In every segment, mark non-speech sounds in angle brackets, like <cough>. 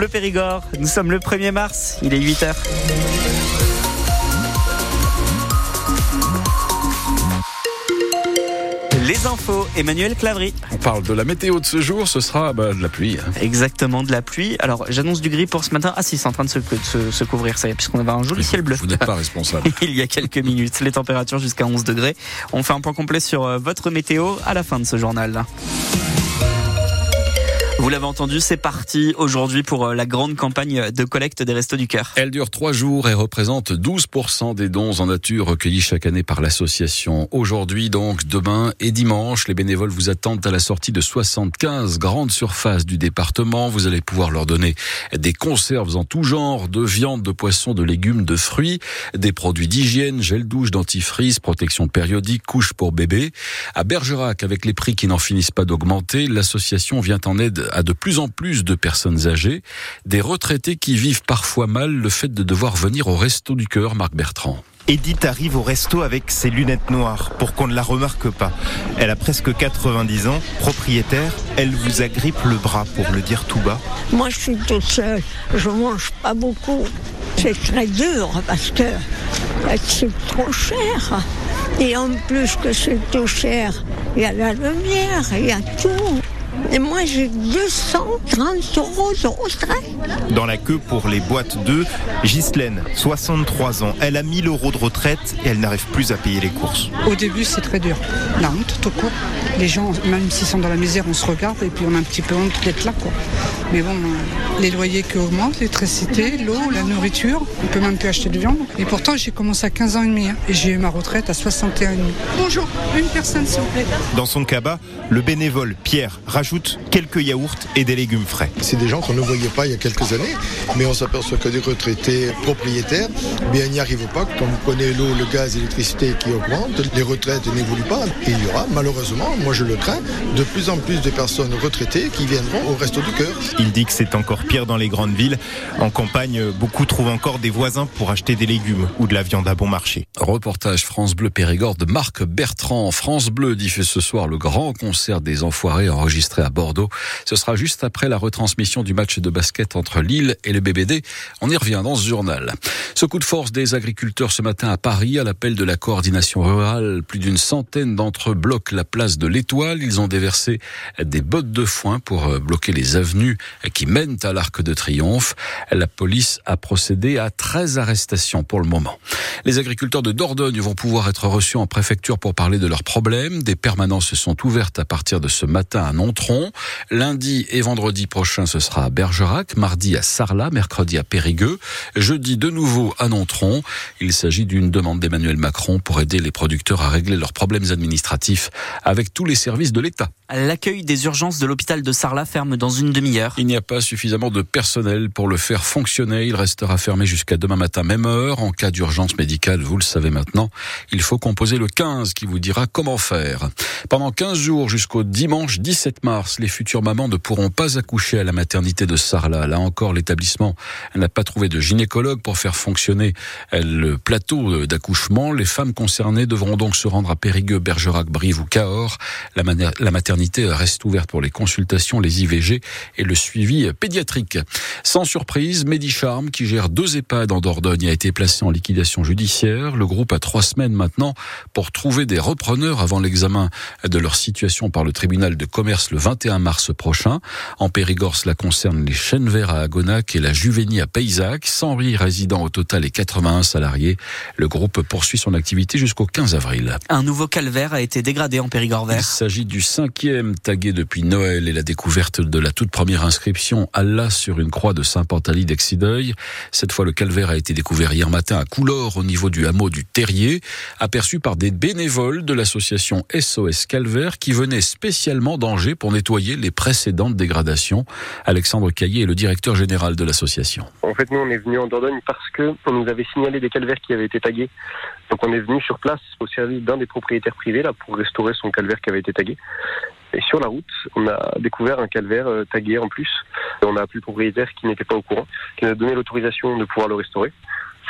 Bleu Périgord. Nous sommes le 1er mars, il est 8h. Les infos, Emmanuel Clavry. On parle de la météo de ce jour, ce sera bah, de la pluie. Hein. Exactement, de la pluie. Alors, j'annonce du gris pour ce matin. Ah si, c'est en train de se, se, couvrir, ça y est, puisqu'on avait un joli ciel bleu. Vous n'êtes pas responsable. <laughs> Il y a quelques minutes, les températures jusqu'à 11 degrés. On fait un point complet sur euh, votre météo à la fin de ce journal. Vous l'avez entendu, c'est parti aujourd'hui pour euh, la grande campagne de collecte des Restos du Cœur. Elle dure trois jours et représente 12% des dons en nature recueillis chaque année par l'association. Aujourd'hui donc, demain et dimanche, les bénévoles vous attendent à la sortie de 75 grandes surfaces du département. Vous allez pouvoir leur donner des conserves en tout genre, de viande, de poisson, de légumes, de fruits, des produits d'hygiène, gel douche, dentifrice, protection périodique, couches pour bébés. À Bergerac, avec les prix qui n'en finissent pas d'augmenter, l'association vient en aide à de plus en plus de personnes âgées, des retraités qui vivent parfois mal le fait de devoir venir au resto du cœur, Marc Bertrand. Edith arrive au resto avec ses lunettes noires pour qu'on ne la remarque pas. Elle a presque 90 ans, propriétaire, elle vous agrippe le bras pour le dire tout bas. Moi je suis toute seule, je mange pas beaucoup. C'est très dur parce que c'est trop cher. Et en plus que c'est trop cher, il y a la lumière, il y a tout. Et moi, j'ai 230 euros de retraite. Dans la queue pour les boîtes 2, Ghislaine, 63 ans. Elle a 1000 euros de retraite et elle n'arrive plus à payer les courses. Au début, c'est très dur. La honte, tout court. Les gens, même s'ils sont dans la misère, on se regarde et puis on a un petit peu honte d'être là. Quoi. Mais bon, les loyers qui augmentent, l'électricité, l'eau, la nourriture, on peut même plus acheter de viande. Et pourtant, j'ai commencé à 15 ans et demi hein. et j'ai eu ma retraite à 61 ans et demi. Bonjour, une personne s'il vous plaît. Dans son cabas, le bénévole Pierre rajoute quelques yaourts et des légumes frais. C'est des gens qu'on ne voyait pas il y a quelques années, mais on s'aperçoit que des retraités propriétaires, bien n'y arrivent pas. Quand vous prenez l'eau, le gaz, l'électricité qui augmentent, les retraites n'évoluent pas. Et il y aura malheureusement, moi je le crains, de plus en plus de personnes retraitées qui viendront au Resto du Cœur. Il dit que c'est encore pire dans les grandes villes. En campagne, beaucoup trouvent encore des voisins pour acheter des légumes ou de la viande à bon marché. Reportage France Bleu Périgord de Marc Bertrand. France Bleu diffuse ce soir le grand concert des Enfoirés enregistré à Bordeaux. Ce sera juste après la retransmission du match de basket entre Lille et le BBD. On y revient dans ce journal. Ce coup de force des agriculteurs ce matin à Paris, à l'appel de la coordination rurale, plus d'une centaine d'entre eux bloquent la place de l'Étoile. Ils ont déversé des bottes de foin pour euh, bloquer les avenues qui mènent à l'Arc de Triomphe. La police a procédé à 13 arrestations pour le moment. Les agriculteurs de Dordogne vont pouvoir être reçus en préfecture pour parler de leurs problèmes. Des permanences sont ouvertes à partir de ce matin à Nontron. Lundi et vendredi prochain, ce sera à Bergerac, mardi à Sarlat, mercredi à Périgueux, jeudi de nouveau à Nontron. Il s'agit d'une demande d'Emmanuel Macron pour aider les producteurs à régler leurs problèmes administratifs avec tous les services de l'État. L'accueil des urgences de l'hôpital de Sarlat ferme dans une demi-heure. Il n'y a pas suffisamment de personnel pour le faire fonctionner. Il restera fermé jusqu'à demain matin, même heure. En cas d'urgence médicale, vous le savez maintenant, il faut composer le 15 qui vous dira comment faire. Pendant 15 jours jusqu'au dimanche 17 mars, les futures mamans ne pourront pas accoucher à la maternité de Sarlat. Là encore, l'établissement n'a pas trouvé de gynécologue pour faire fonctionner le plateau d'accouchement. Les femmes concernées devront donc se rendre à Périgueux, Bergerac, Brive ou Cahors. La, maternité reste ouverte pour les consultations, les IVG et le suivi pédiatrique. Sans surprise, Medicharm, qui gère deux EHPAD en Dordogne, a été placé en liquidation judiciaire. Le groupe a trois semaines maintenant pour trouver des repreneurs avant l'examen de leur situation par le tribunal de commerce le 21 mars prochain. En Périgord, cela concerne les Chênes Verts à Agonac et la Juvenie à Paysac. 100 résidents au total et 81 salariés. Le groupe poursuit son activité jusqu'au 15 avril. Un nouveau calvaire a été dégradé en Périgord vert. Il s'agit du cinquième tagué depuis Noël et la découverte de la toute première inscription Allah sur une croix de Saint-Pantaly d'Exideuil. Cette fois, le calvaire a été découvert hier matin à Coulor au niveau du hameau du Terrier, aperçu par des bénévoles de l'association SOS Calvaire qui venaient spécialement d'Angers pour nettoyer les précédentes dégradations. Alexandre Caillé est le directeur général de l'association. En fait, nous, on est venu en Dordogne parce que on nous avait signalé des calvaires qui avaient été tagués. Donc, on est venu sur place au service d'un des propriétaires privés là pour restaurer son calvaire qui avait été tagué. Et sur la route, on a découvert un calvaire euh, tagué en plus. on a appelé le propriétaire qui n'était pas au courant, qui nous a donné l'autorisation de pouvoir le restaurer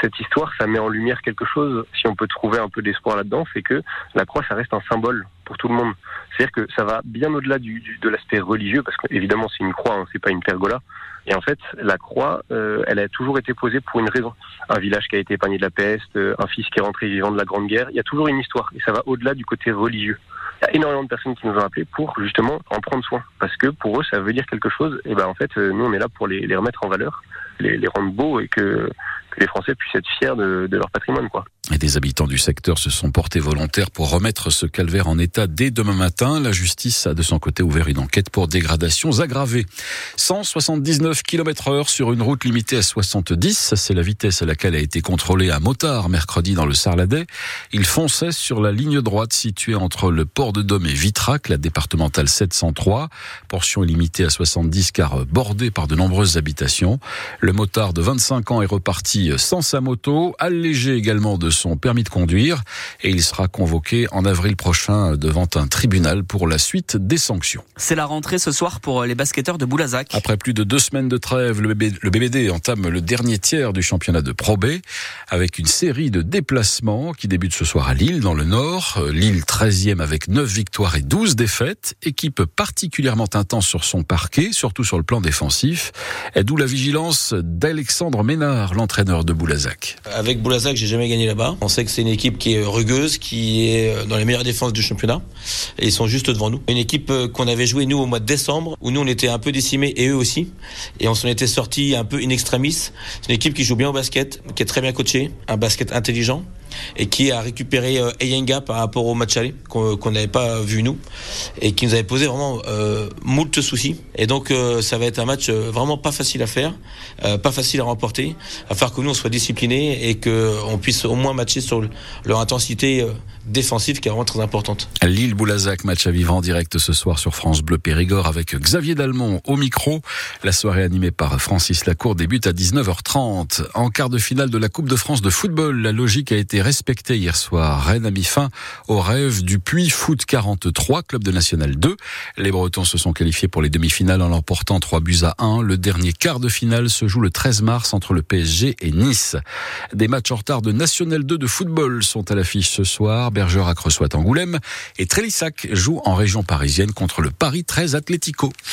cette histoire, ça met en lumière quelque chose, si on peut trouver un peu d'espoir là-dedans, c'est que la croix, ça reste un symbole pour tout le monde. C'est-à-dire que ça va bien au-delà du, de l'aspect religieux, parce qu'évidemment c'est une croix, hein, c'est pas une pergola. Et en fait, la croix, euh, elle a toujours été posée pour une raison. Un village qui a été épargné de la peste, euh, un fils qui est rentré vivant de la Grande Guerre. Il y a toujours une histoire, et ça va au-delà du côté religieux. Il y a énormément de personnes qui nous ont appelés pour justement en prendre soin, parce que pour eux, ça veut dire quelque chose. Et ben en fait, nous on est là pour les, les remettre en valeur, les, les rendre beaux et que que les Français puissent être fiers de, de leur patrimoine. Quoi. Et des habitants du secteur se sont portés volontaires pour remettre ce calvaire en état dès demain matin. La justice a de son côté ouvert une enquête pour dégradations aggravées. 179 km heure sur une route limitée à 70, c'est la vitesse à laquelle a été contrôlé un motard mercredi dans le Sarladais. Il fonçait sur la ligne droite située entre le port de Dôme et Vitrac, la départementale 703. Portion limitée à 70 car bordée par de nombreuses habitations. Le motard de 25 ans est reparti sans sa moto, allégé également de son permis de conduire et il sera convoqué en avril prochain devant un tribunal pour la suite des sanctions. C'est la rentrée ce soir pour les basketteurs de Boulazac. Après plus de deux semaines de trêve, le, BBD entame le dernier tiers du championnat de Pro B avec une série de déplacements qui débute ce soir à Lille dans le Nord. Lille 13e avec 9 victoires et 12 défaites, équipe particulièrement intense sur son parquet, surtout sur le plan défensif, d'où la vigilance d'Alexandre Ménard, l'entraîneur de Boulazac. Avec Boulazac, j'ai jamais gagné là-bas. On sait que c'est une équipe qui est rugueuse, qui est dans les meilleures défenses du championnat. Et ils sont juste devant nous. Une équipe euh, qu'on avait joué nous au mois de décembre, où nous on était un peu décimés et eux aussi. Et on s'en était sorti un peu in extremis. C'est une équipe qui joue bien au basket, qui est très bien coachée, un basket intelligent et qui a récupéré euh, Eyenga par rapport au match aller qu'on n'avait pas vu nous et qui nous avait posé vraiment euh, moult soucis. Et donc euh, ça va être un match euh, vraiment pas facile à faire, pas facile à remporter, à faire que nous on soit disciplinés et qu'on puisse au moins matcher sur leur intensité défensive qui est vraiment très importante. Lille Boulazac, match à vivre en direct ce soir sur France Bleu Périgord avec Xavier Dalmont au micro. La soirée animée par Francis Lacour débute à 19h30. En quart de finale de la Coupe de France de football, la logique a été respectée hier soir. Rennes a mis fin au rêve du Puy Foot 43, club de National 2. Les Bretons se sont qualifiés pour les demi-finales en l'emportant 3 buts à 1. Le dernier quart de finale se joue le 13 mars entre le PSG et Nice. Des matchs en retard de National 2 de football sont à l'affiche ce soir. Bergerac reçoit Angoulême et Trélissac joue en région parisienne contre le Paris 13 Atlético.